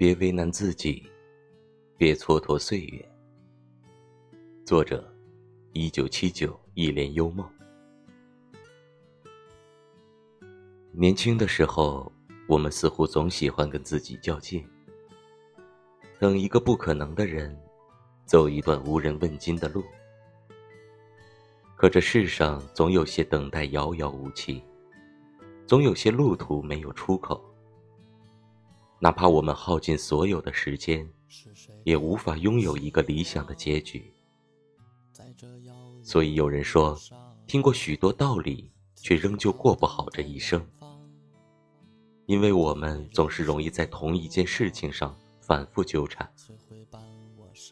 别为难自己，别蹉跎岁月。作者：一九七九一帘幽梦。年轻的时候，我们似乎总喜欢跟自己较劲，等一个不可能的人，走一段无人问津的路。可这世上总有些等待遥遥无期，总有些路途没有出口。哪怕我们耗尽所有的时间，也无法拥有一个理想的结局。所以有人说，听过许多道理，却仍旧过不好这一生。因为我们总是容易在同一件事情上反复纠缠，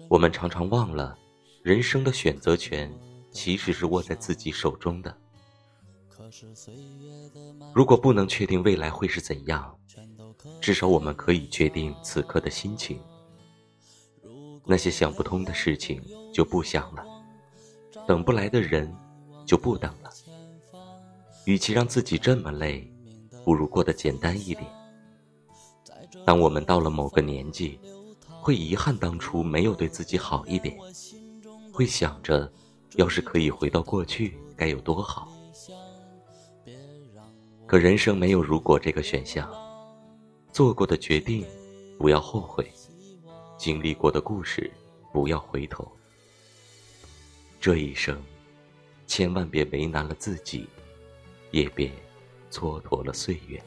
我们常常忘了，人生的选择权其实是握在自己手中的。如果不能确定未来会是怎样，至少我们可以决定此刻的心情。那些想不通的事情就不想了，等不来的人就不等了。与其让自己这么累，不如过得简单一点。当我们到了某个年纪，会遗憾当初没有对自己好一点，会想着，要是可以回到过去，该有多好。可人生没有如果这个选项。做过的决定，不要后悔；经历过的故事，不要回头。这一生，千万别为难了自己，也别蹉跎了岁月。